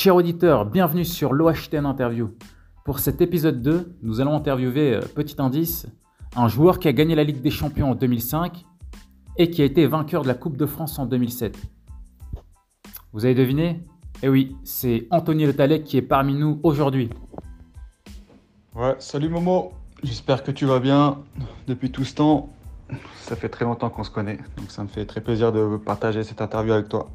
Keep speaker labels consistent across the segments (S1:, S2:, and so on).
S1: Chers auditeurs, bienvenue sur l'OHTN Interview. Pour cet épisode 2, nous allons interviewer, euh, petit indice, un joueur qui a gagné la Ligue des Champions en 2005 et qui a été vainqueur de la Coupe de France en 2007. Vous avez deviné? Eh oui, c'est Anthony Le Talec qui est parmi nous aujourd'hui.
S2: Ouais, salut Momo, j'espère que tu vas bien depuis tout ce temps. Ça fait très longtemps qu'on se connaît, donc ça me fait très plaisir de partager cette interview avec toi.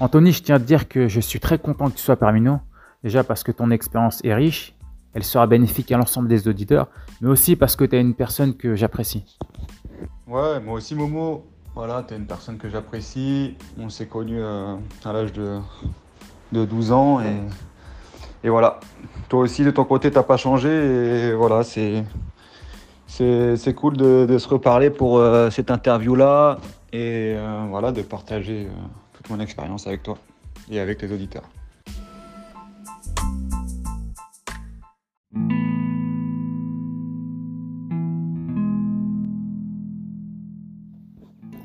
S1: Anthony, je tiens à te dire que je suis très content que tu sois parmi nous. Déjà parce que ton expérience est riche, elle sera bénéfique à l'ensemble des auditeurs, mais aussi parce que tu es une personne que j'apprécie.
S2: Ouais, moi aussi Momo. Voilà, tu es une personne que j'apprécie. On s'est connus euh, à l'âge de, de 12 ans et, voilà. Toi aussi de ton côté, t'as pas changé et voilà, c'est cool de, de, se reparler pour euh, cette interview-là et euh, voilà, de partager mon expérience avec toi et avec les auditeurs.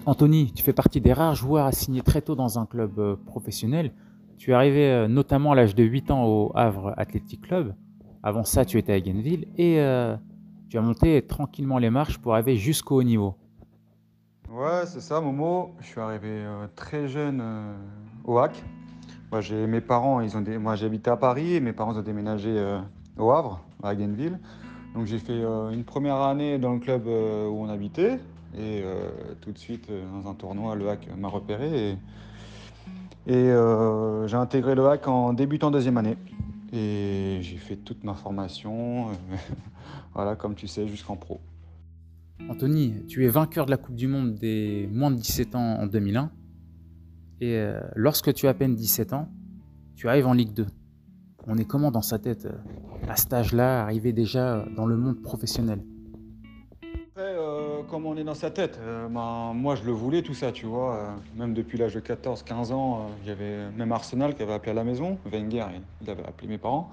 S1: Anthony, tu fais partie des rares joueurs à signer très tôt dans un club euh, professionnel. Tu es arrivé euh, notamment à l'âge de 8 ans au Havre Athletic Club. Avant ça, tu étais à Genville et euh, tu as monté tranquillement les marches pour arriver jusqu'au haut niveau.
S2: Ouais, c'est ça, Momo. Je suis arrivé très jeune au HAC. Moi, j'ai mes parents, ils ont moi j'habitais à Paris et mes parents ont déménagé au Havre, à Genville. Donc j'ai fait une première année dans le club où on habitait, et euh, tout de suite, euh, dans un tournoi, le hack m'a repéré. Et, euh, j'ai intégré le hack en débutant deuxième année. Et j'ai fait toute ma formation, voilà, comme tu sais, jusqu'en pro.
S1: Anthony, tu es vainqueur de la Coupe du Monde des moins de 17 ans en 2001. Et lorsque tu as à peine 17 ans, tu arrives en Ligue 2. On est comment dans sa tête à cet âge-là, arriver déjà dans le monde professionnel?
S2: Comme on est dans sa tête? Euh, ben, moi, je le voulais, tout ça, tu vois. Euh, même depuis l'âge de 14, 15 ans, avait même Arsenal qui avait appelé à la maison. Wenger, il avait appelé mes parents.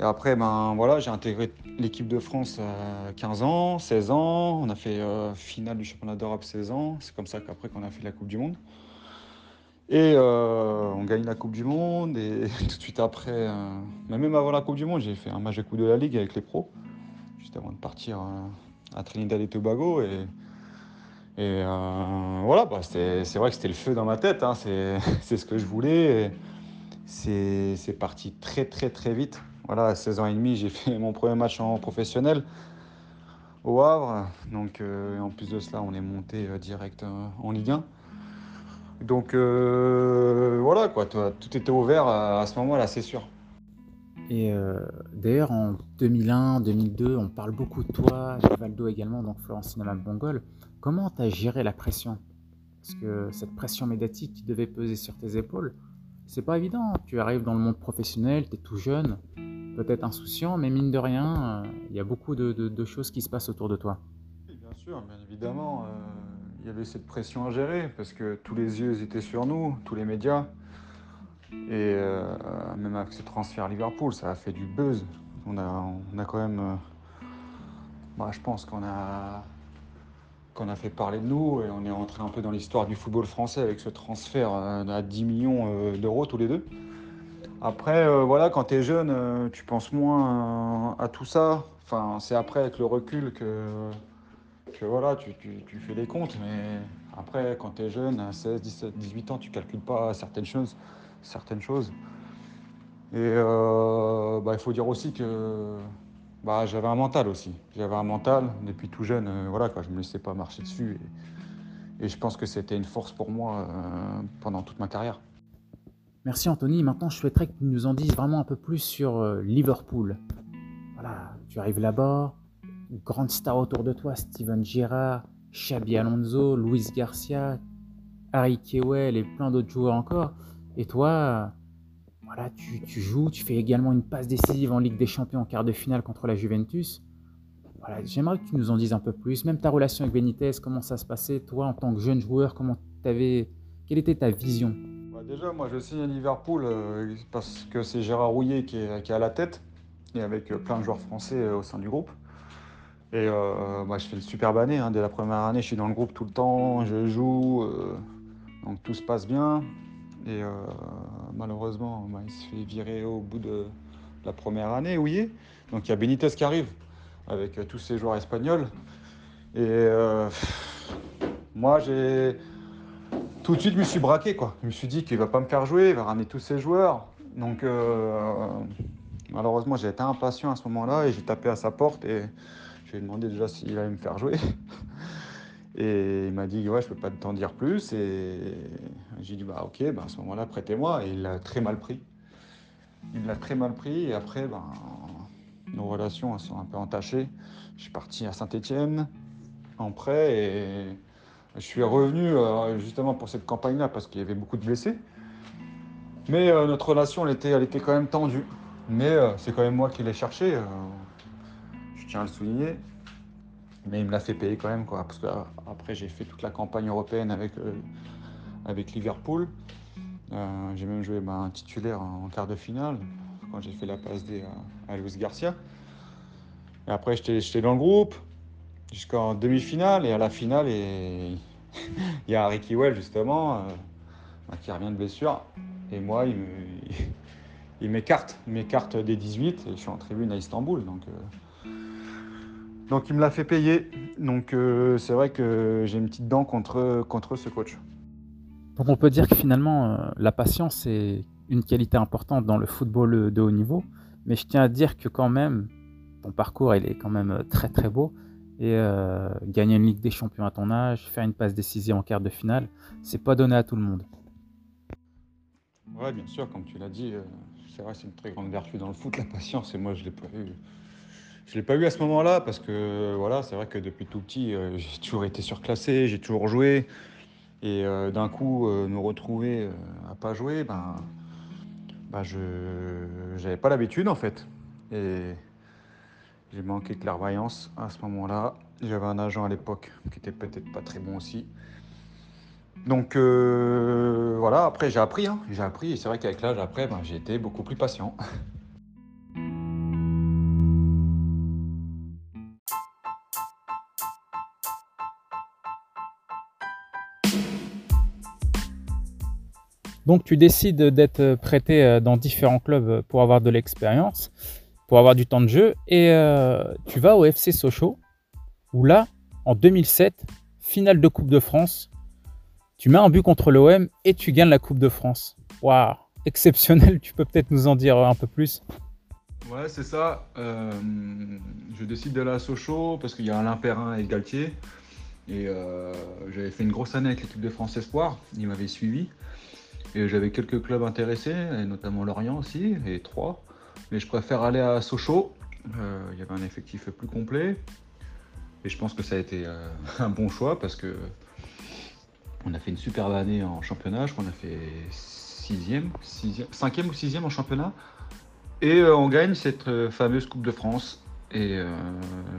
S2: Et après, ben, voilà, j'ai intégré l'équipe de France à 15 ans, 16 ans. On a fait euh, finale du championnat d'Europe 16 ans. C'est comme ça qu'après qu'on a fait la Coupe du Monde. Et on gagne la Coupe du Monde. Et tout de suite après, même avant la Coupe du Monde, j'ai fait un match de Coupe de la Ligue avec les pros, juste avant de partir à Trinidad et Tobago. Et, euh, voilà, bah, c'est vrai que c'était le feu dans ma tête. Hein, c'est ce que je voulais. C'est parti très, très, très vite. Voilà, à 16 ans et demi, j'ai fait mon premier match en professionnel au Havre. Donc, euh, en plus de cela, on est monté euh, direct en Ligue 1. Donc, voilà, quoi, tout était ouvert à ce moment-là, c'est sûr.
S1: Et euh, d'ailleurs, en 2001, 2002, on parle beaucoup de toi, Valdo également, donc Florentine Mongol. Comment tu as géré la pression? Parce que cette pression médiatique qui devait peser sur tes épaules, c'est pas évident. Tu arrives dans le monde professionnel, tu es tout jeune, peut-être insouciant, mais mine de rien, euh, il y a beaucoup de, choses qui se passent autour de toi.
S2: bien sûr, bien évidemment. Euh, il y avait cette pression à gérer parce que tous les yeux étaient sur nous, tous les médias. Et euh, même avec ce transfert à Liverpool, ça a fait du buzz. On a, on a quand même. Bah, je pense qu'on a, qu'on a fait parler de nous et on est rentré un peu dans l'histoire du football français avec ce transfert à 10 millions d'euros tous les deux. Après, voilà, quand tu es jeune, tu penses moins à tout ça. Enfin, c'est après, avec le recul, que, que voilà, tu, tu, tu, fais les comptes. Mais après, quand tu es jeune, à 16, 17, 18 ans, tu calcules pas certaines choses certaines choses. Et euh, bah, il faut dire aussi que bah, j'avais un mental aussi. J'avais un mental depuis tout jeune. Euh, voilà, quoi, je ne me laissais pas marcher dessus. Et, je pense que c'était une force pour moi euh, pendant toute ma carrière.
S1: Merci Anthony. Maintenant, je souhaiterais que tu nous en dises vraiment un peu plus sur Liverpool. Voilà, tu arrives là-bas, grande star autour de toi, Steven Gerrard, Xabi Alonso, Luis Garcia, Harry Kewell et plein d'autres joueurs encore. Et toi, voilà, tu, joues, tu fais également une passe décisive en Ligue des Champions en quart de finale contre la Juventus. Voilà, j'aimerais que tu nous en dises un peu plus, même ta relation avec Benitez, comment ça se passait, toi en tant que jeune joueur, comment avais, quelle était ta vision?
S2: Déjà, moi je signe à Liverpool euh, parce que c'est Gérard Rouillet qui est, à la tête, et avec euh, plein de joueurs français euh, au sein du groupe. Et moi je fais une superbe année, hein. dès la première année je suis dans le groupe tout le temps, je joue, donc tout se passe bien. Et malheureusement, bah, il se fait virer au bout de la première année, oui. Donc il y a Benitez qui arrive avec tous ces joueurs espagnols. Et moi, j'ai tout de suite, je me suis braqué. Quoi. Je me suis dit qu'il ne va pas me faire jouer, il va ramener tous ses joueurs. Donc, euh, malheureusement, j'ai été impatient à ce moment-là et j'ai tapé à sa porte et je lui ai demandé déjà s'il allait me faire jouer. Et il m'a dit ouais, je peux pas t'en dire plus. Et j'ai dit bah ok, bah, à ce moment-là, prêtez-moi. Et il l'a très mal pris. Il l'a très mal pris. Et après, ben, nos relations sont un peu entachées. Je suis parti à Saint-Étienne en prêt et je suis revenu euh, justement pour cette campagne-là parce qu'il y avait beaucoup de blessés. Mais euh, notre relation, elle était, elle était quand même tendue. Mais euh, c'est quand même moi qui l'ai cherché. je tiens à le souligner. Mais il me l'a fait payer quand même, quoi. Parce qu'après, j'ai fait toute la campagne européenne avec, avec Liverpool. j'ai même joué ben, un titulaire en quart de finale quand j'ai fait la passe D à, Luis Garcia. Et après, j'étais dans le groupe jusqu'en demi-finale et à la finale, il y a Ricky Well justement euh, qui revient de blessure. Et moi, il, me... il m'écarte, m'écarte des 18 et je suis en tribune à Istanbul. Donc, euh, donc il me l'a fait payer. Donc euh, c'est vrai que j'ai une petite dent contre, contre ce coach.
S1: Donc on peut dire que finalement, la patience est une qualité importante dans le football de haut niveau. Mais je tiens à dire que quand même, ton parcours, il est quand même très très beau et euh, gagner une Ligue des Champions à ton âge, faire une passe décisive en quart de finale, c'est pas donné à tout le monde.
S2: Ouais, bien sûr, comme tu l'as dit, euh, c'est vrai, c'est une très grande vertu dans le foot, la patience. Et moi, je l'ai pas eu. Je l'ai pas eu à ce moment-là parce que voilà, c'est vrai que depuis tout petit, euh, j'ai toujours été surclassé, j'ai toujours joué. Et d'un coup, nous retrouver à pas jouer, ben, ben je n'avais pas l'habitude en fait. Et j'ai manqué de clairvoyance à ce moment-là. J'avais un agent à l'époque qui était peut-être pas très bon aussi. Donc euh, voilà, après j'ai appris, hein. j'ai appris, et c'est vrai qu'avec l'âge après, ben, j'ai été beaucoup plus patient.
S1: Donc tu décides d'être prêté euh, dans différents clubs pour avoir de l'expérience pour avoir du temps de jeu. Et euh, tu vas au FC Sochaux, où là, en 2007, finale de Coupe de France, tu mets un but contre l'OM et tu gagnes la Coupe de France. Waouh, exceptionnel, tu peux peut-être nous en dire un peu plus
S2: Ouais, c'est ça. Euh, je décide d'aller à Sochaux parce qu'il y a Alain Perrin et Galtier. Et euh, j'avais fait une grosse année avec l'équipe de France Espoir. Ils m'avaient suivi. Et j'avais quelques clubs intéressés, et notamment Lorient aussi, et trois. Mais je préfère aller à Sochaux. Euh, il y avait un effectif plus complet. Et je pense que ça a été euh, un bon choix parce que on a fait une superbe année en championnat. Je crois qu'on a fait 6e, 5e ou 6e en championnat. Et euh, on gagne cette fameuse Coupe de France. Et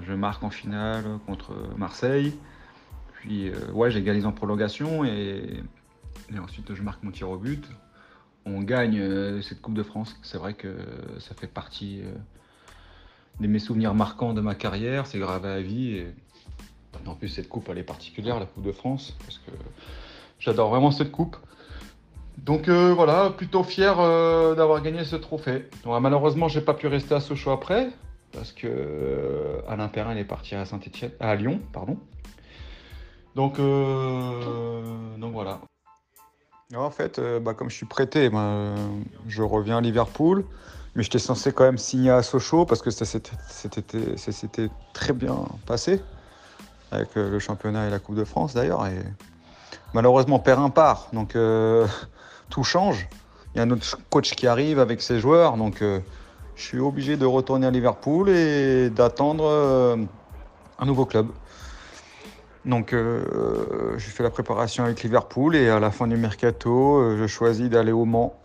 S2: je marque en finale contre Marseille. Puis ouais, j'égalise en prolongation et ensuite je marque mon tir au but on gagne euh, cette Coupe de France. C'est vrai que ça fait partie euh, de mes souvenirs marquants de ma carrière. C'est gravé à vie. Et... En plus, cette coupe, elle est particulière, la Coupe de France, parce que j'adore vraiment cette coupe. Donc euh, voilà, plutôt fier d'avoir gagné ce trophée. malheureusement, j'ai pas pu rester à Sochaux après, parce que Alain Perrin est parti à à Lyon, pardon. Donc. En fait, euh, bah, comme je suis prêté, bah, je reviens à Liverpool, mais j'étais censé quand même signer à Sochaux parce que ça s'était très bien passé avec euh, le championnat et la Coupe de France d'ailleurs. Et malheureusement, Perrin part, donc euh, tout change. Il y a un autre coach qui arrive avec ses joueurs, donc je suis obligé de retourner à Liverpool et d'attendre un nouveau club. Donc euh, j'ai fait la préparation avec Liverpool et à la fin du mercato, euh, je choisis d'aller au Mans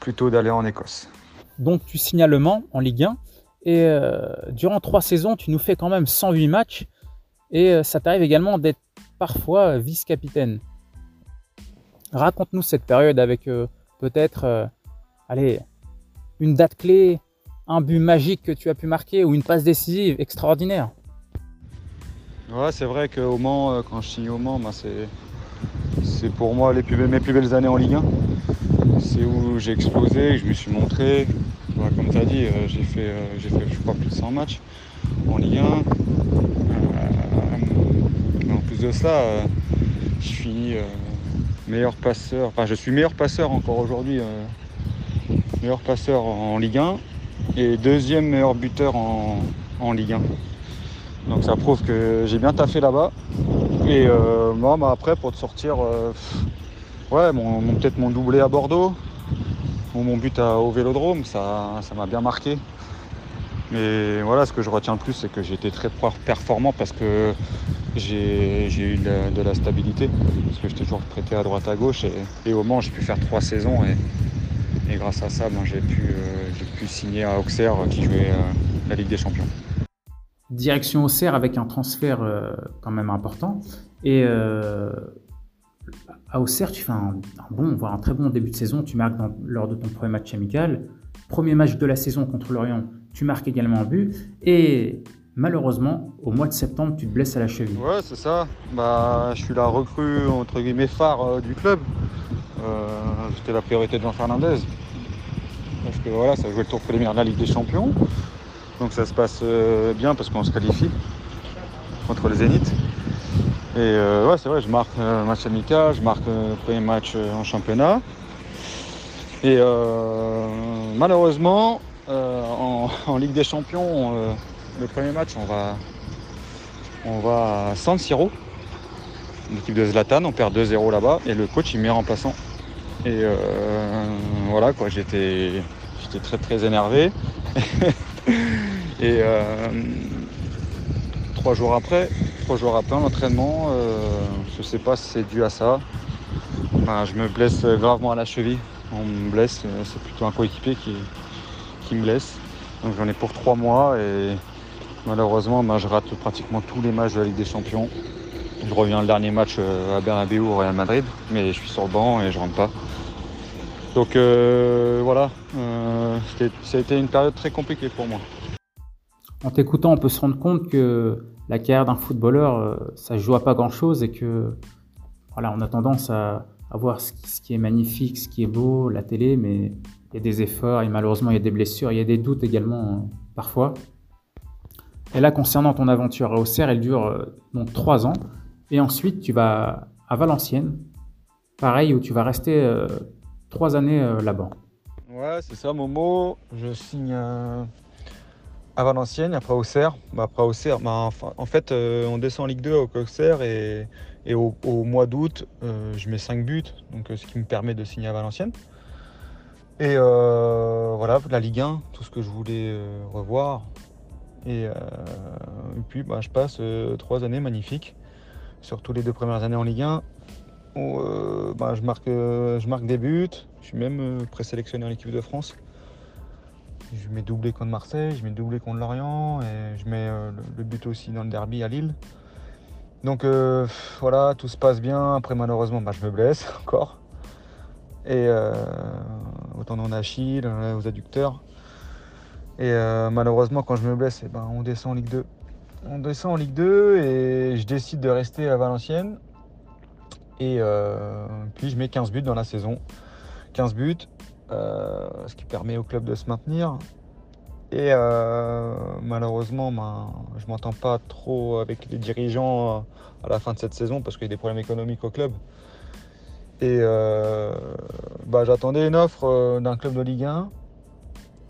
S2: plutôt d'aller en Écosse.
S1: Donc tu signes à Le Mans en Ligue 1 et euh, durant trois saisons, tu nous fais quand même 108 matchs et ça t'arrive également d'être parfois vice-capitaine. Raconte-nous cette période avec peut-être allez, une date clé, un but magique que tu as pu marquer ou une passe décisive extraordinaire.
S2: Ouais, c'est vrai qu'au Mans, euh, quand je signe au Mans, bah, c'est pour moi les plus, mes plus belles années en Ligue 1. c'est où j'ai explosé, je me suis montré. comme tu as dit, j'ai fait, j'ai fait, je crois, plus de 100 matchs en Ligue 1. mais en plus de ça, je suis meilleur passeur, enfin je suis meilleur passeur encore aujourd'hui, meilleur passeur en Ligue 1 et deuxième meilleur buteur en, en Ligue 1. Donc ça prouve que j'ai bien taffé là-bas. Et euh, moi, bah, après, pour te sortir, euh, ouais, peut-être mon doublé à Bordeaux ou mon but au Vélodrome, ça, ça m'a bien marqué. Mais voilà, ce que je retiens le plus, c'est que j'ai été très performant parce que j'ai eu de la, stabilité. Parce que j'étais toujours prêté à droite à gauche. Et, au Mans, j'ai pu faire trois saisons. Et, grâce à ça, ben, j'ai euh, pu, signer à Auxerre qui jouait la Ligue des Champions
S1: direction Auxerre avec un transfert euh, quand même important. Et euh, à Auxerre, tu fais un, bon, voire un très bon début de saison. Tu marques lors de ton premier match amical. Premier match de la saison contre l'Orient, tu marques également un but. Et malheureusement, au mois de septembre, tu te blesses à la cheville.
S2: Ouais, c'est ça. Bah, je suis la recrue, entre guillemets, phare euh, du club. C'était la priorité de Jean Fernandez. Parce que voilà, ça jouait le tour préliminaire de la Ligue des Champions. Donc ça se passe euh, bien parce qu'on se qualifie contre le Zénith. Et euh, ouais, c'est vrai, je marque un match amical, je marque le premier match euh, en championnat. Et malheureusement, en, Ligue des Champions, le premier match, on va, on va à San Siro, l'équipe de Zlatan, on perd 2-0 là-bas, et le coach il met remplaçant. Et voilà quoi, j'étais, j'étais très très énervé. Et euh, trois jours après, trois jours après l'entraînement, euh, je ne sais pas si c'est dû à ça. je me blesse gravement à la cheville. On me blesse, euh, c'est plutôt un coéquipier qui, qui me blesse. Donc j'en ai pour trois mois et malheureusement ben, je rate pratiquement tous les matchs de la Ligue des Champions. Je reviens le dernier match à Bernabeu au Real Madrid, mais je suis sur le banc et je rentre pas. Donc voilà, ça a été une période très compliquée pour moi.
S1: En t'écoutant, on peut se rendre compte que la carrière d'un footballeur, euh, ça ne joue à pas grand-chose et que voilà, on a tendance à, voir ce qui, est magnifique, ce qui est beau, la télé, mais il y a des efforts et malheureusement il y a des blessures, il y a des doutes également hein, parfois. Et là, concernant ton aventure à Auxerre, elle dure euh, donc trois ans. Et ensuite, tu vas à Valenciennes, pareil, où tu vas rester euh, trois années là-bas.
S2: Ouais, c'est ça, Momo. Je signe à Valenciennes, après Auxerre. Bah, après Auxerre, bah, en fait, euh, on descend en Ligue 2 au Auxerre et, au, mois d'août, euh, je mets 5 buts, donc, euh, ce qui me permet de signer à Valenciennes. Et voilà, la Ligue 1, tout ce que je voulais revoir. Et, puis, bah, je passe trois années magnifiques, surtout les deux premières années en Ligue 1. Où, je, marque, je marque des buts, je suis même présélectionné en équipe de France. Je mets doublé contre Marseille, je mets doublé contre Lorient et je mets euh, le, but aussi dans le derby à Lille. Donc euh, voilà, tout se passe bien. Après malheureusement, bah, je me blesse encore. Et euh, au tendon d'Achille, aux adducteurs. Et malheureusement, quand je me blesse, eh ben, on descend en Ligue 2. On descend en Ligue 2 et je décide de rester à Valenciennes. Et puis je mets 15 buts dans la saison. 15 buts. Euh, ce qui permet au club de se maintenir. Et euh, malheureusement, ben, je ne m'entends pas trop avec les dirigeants euh, à la fin de cette saison parce qu'il y a des problèmes économiques au club. Et bah, j'attendais une offre d'un club de Ligue 1.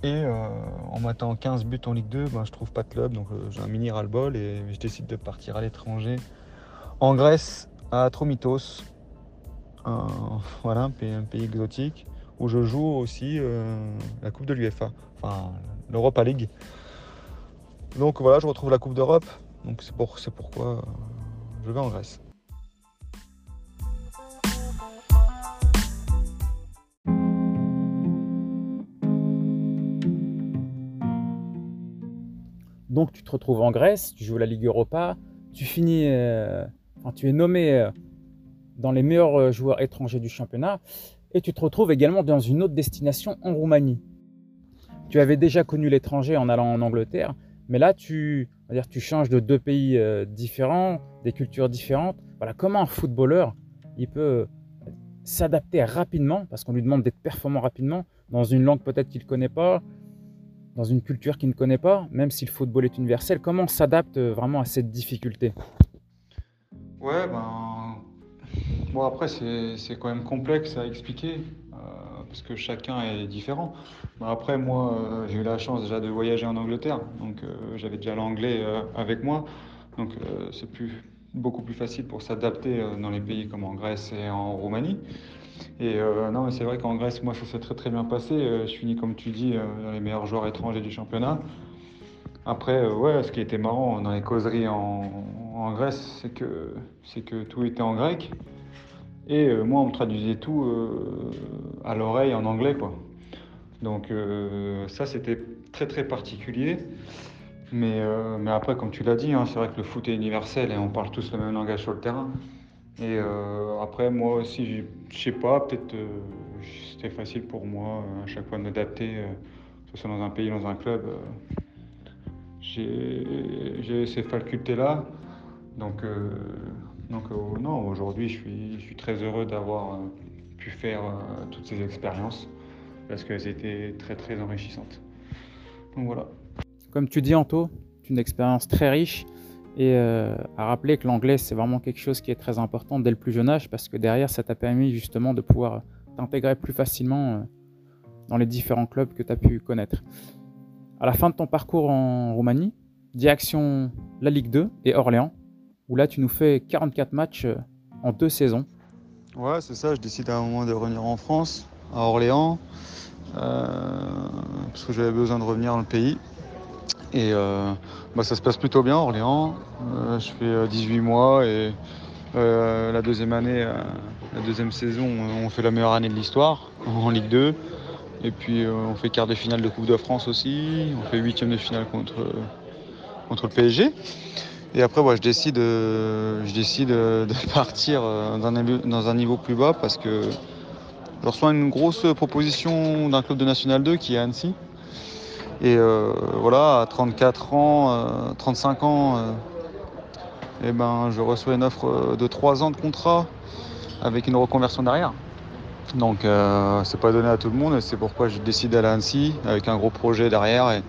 S2: Et en m'attendant 15 buts en Ligue 2, ben, je trouve pas de club. Donc j'ai un mini ras-le-bol et je décide de partir à l'étranger. En Grèce, à Tromitos. voilà, un pays exotique où je joue aussi euh, la Coupe de l'UEFA, enfin l'Europa League. Donc voilà, je retrouve la Coupe d'Europe, donc c'est pour, pourquoi euh, je vais en Grèce.
S1: Donc tu te retrouves en Grèce, tu joues la Ligue Europa, tu finis, euh, tu es nommé dans les meilleurs joueurs étrangers du championnat et tu te retrouves également dans une autre destination en Roumanie. Tu avais déjà connu l'étranger en allant en Angleterre, mais là tu, dire, tu changes de deux pays euh, différents, des cultures différentes. Voilà, comment un footballeur il peut s'adapter rapidement, parce qu'on lui demande d'être performant rapidement, dans une langue peut-être qu'il ne connaît pas, dans une culture qu'il ne connaît pas, même si le football est universel, comment on s'adapte vraiment à cette difficulté?
S2: Ouais, ben. Bon, après, c'est quand même complexe à expliquer, euh, parce que chacun est différent. Après, moi, euh, j'ai eu la chance déjà de voyager en Angleterre, donc euh, j'avais déjà l'anglais avec moi, donc c'est plus beaucoup plus facile pour s'adapter dans les pays comme en Grèce et en Roumanie. Et non, c'est vrai qu'en Grèce, moi, ça s'est très très bien passé. Je finis, comme tu dis, dans les meilleurs joueurs étrangers du championnat. Après, ouais, ce qui était marrant dans les causeries en, en Grèce, c'est que, c'est que tout était en grec. Et moi, on me traduisait tout à l'oreille en anglais, quoi. Donc ça, c'était très très particulier. Mais, euh, mais après, comme tu l'as dit, hein, c'est vrai que le foot est universel et on parle tous le même langage sur le terrain. Et euh, après, moi aussi, je sais pas, peut-être euh, c'était facile pour moi à chaque fois de m'adapter, que ce soit dans un pays, dans un club. j'ai ces facultés-là. Donc, donc non, aujourd'hui, je suis, très heureux d'avoir pu faire toutes ces expériences parce qu'elles étaient très, très enrichissantes. Donc voilà.
S1: Comme tu dis, Anto, c'est une expérience très riche et euh, à rappeler que l'anglais, c'est vraiment quelque chose qui est très important dès le plus jeune âge parce que derrière, ça t'a permis justement de pouvoir t'intégrer plus facilement euh, dans les différents clubs que tu as pu connaître. À la fin de ton parcours en Roumanie, direction la Ligue 2 et Orléans, où là, tu nous fais 44 matchs euh, en deux saisons.
S2: Ouais, c'est ça. Je décide à un moment de revenir en France, à Orléans, parce que j'avais besoin de revenir dans le pays. Et euh, bah, ça se passe plutôt bien, Orléans. Euh, je fais 18 euh, mois et la deuxième année, la deuxième saison, on fait la meilleure année de l'histoire en Ligue 2. Et puis on fait quart de finale de Coupe de France aussi. On fait huitième de finale contre, contre le PSG. Et après, je décide, je décide de partir dans un, niveau plus bas parce que je reçois une grosse proposition d'un club de National 2 qui est Annecy. Et euh, voilà, à 34 ans, 35 euh, ans, et euh, eh ben, je reçois une offre de 3 ans de contrat avec une reconversion derrière. Donc euh, c'est pas donné à tout le monde et c'est pourquoi j'ai décidé d'aller à Annecy avec un gros projet derrière. Et,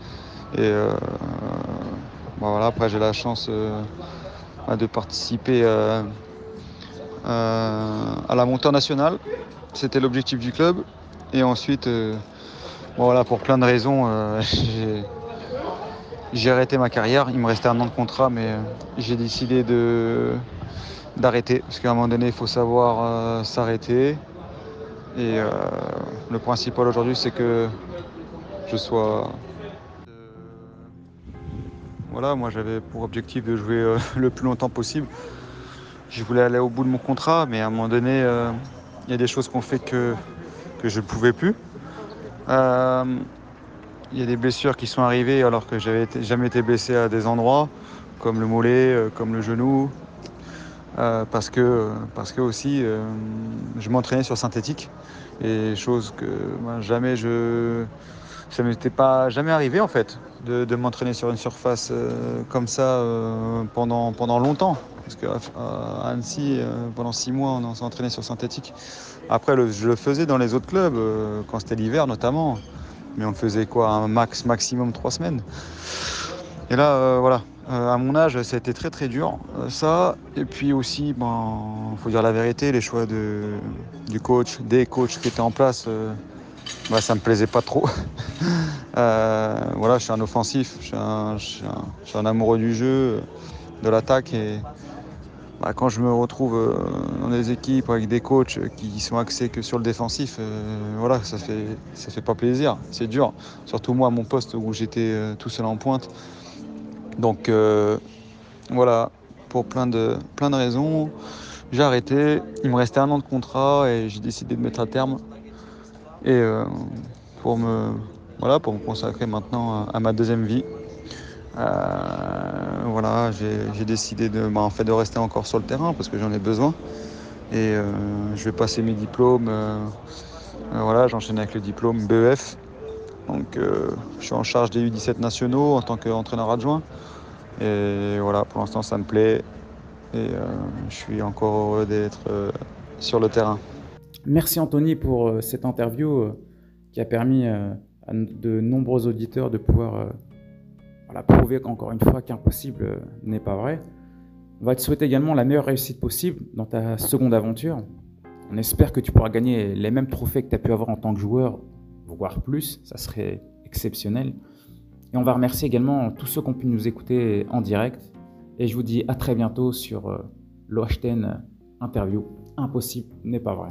S2: voilà, après j'ai la chance bah, de participer à la montée nationale. C'était l'objectif du club. Et ensuite voilà, pour plein de raisons, euh, j'ai arrêté ma carrière. Il me restait un an de contrat, mais euh, j'ai décidé d'arrêter parce qu'à un moment donné, il faut savoir euh, s'arrêter. Et le principal aujourd'hui, c'est que je sois. Voilà, moi j'avais pour objectif de jouer le plus longtemps possible. Je voulais aller au bout de mon contrat, mais à un moment donné, il y a des choses qu'on fait que, je ne pouvais plus. Euh, il y a des blessures qui sont arrivées alors que j'avais jamais été blessé à des endroits, comme le mollet, euh, comme le genou. Euh, parce, que, aussi, je m'entraînais sur synthétique. Et chose que jamais je. Ça m'était pas jamais arrivé en fait de, m'entraîner sur une surface comme ça pendant, pendant longtemps. Parce qu'à Annecy, pendant six mois, on s'est entraîné sur synthétique. Après, je le faisais dans les autres clubs, euh, quand c'était l'hiver notamment. Mais on faisait quoi Un max, maximum trois semaines. Et là, euh, voilà, euh, à mon âge, ça a été très très dur. ça, et puis aussi, il ben, faut dire la vérité, les choix de, du coach, des coachs qui étaient en place, bah, ça me plaisait pas trop. voilà, je suis un offensif, je suis un amoureux du jeu, de l'attaque. Et, bah, quand je me retrouve euh, dans des équipes avec des coachs qui sont axés que sur le défensif, euh, voilà, ça fait, ça fait pas plaisir, c'est dur. Surtout moi, à mon poste où j'étais euh, tout seul en pointe. Donc voilà, pour plein de, plein de raisons, j'ai arrêté. Il me restait un an de contrat et j'ai décidé de mettre à terme. Et pour, me, voilà, pour me consacrer maintenant à ma deuxième vie. Euh, voilà, j'ai décidé de, bah, en fait, de rester encore sur le terrain parce que j'en ai besoin. Et euh, je vais passer mes diplômes. Euh, voilà, j'enchaîne avec le diplôme BEF. Donc je suis en charge des U17 nationaux en tant qu'entraîneur adjoint. Et voilà, pour l'instant ça me plaît. Et je suis encore heureux d'être sur le terrain.
S1: Merci Anthony pour cette interview qui a permis à de nombreux auditeurs de pouvoir prouver qu'encore une fois qu'impossible n'est pas vrai. On va te souhaiter également la meilleure réussite possible dans ta seconde aventure. On espère que tu pourras gagner les mêmes trophées que tu as pu avoir en tant que joueur, voire plus, ça serait exceptionnel. Et on va remercier également tous ceux qui ont pu nous écouter en direct. Et je vous dis à très bientôt sur euh, l'Ochten Interview. Impossible n'est pas vrai.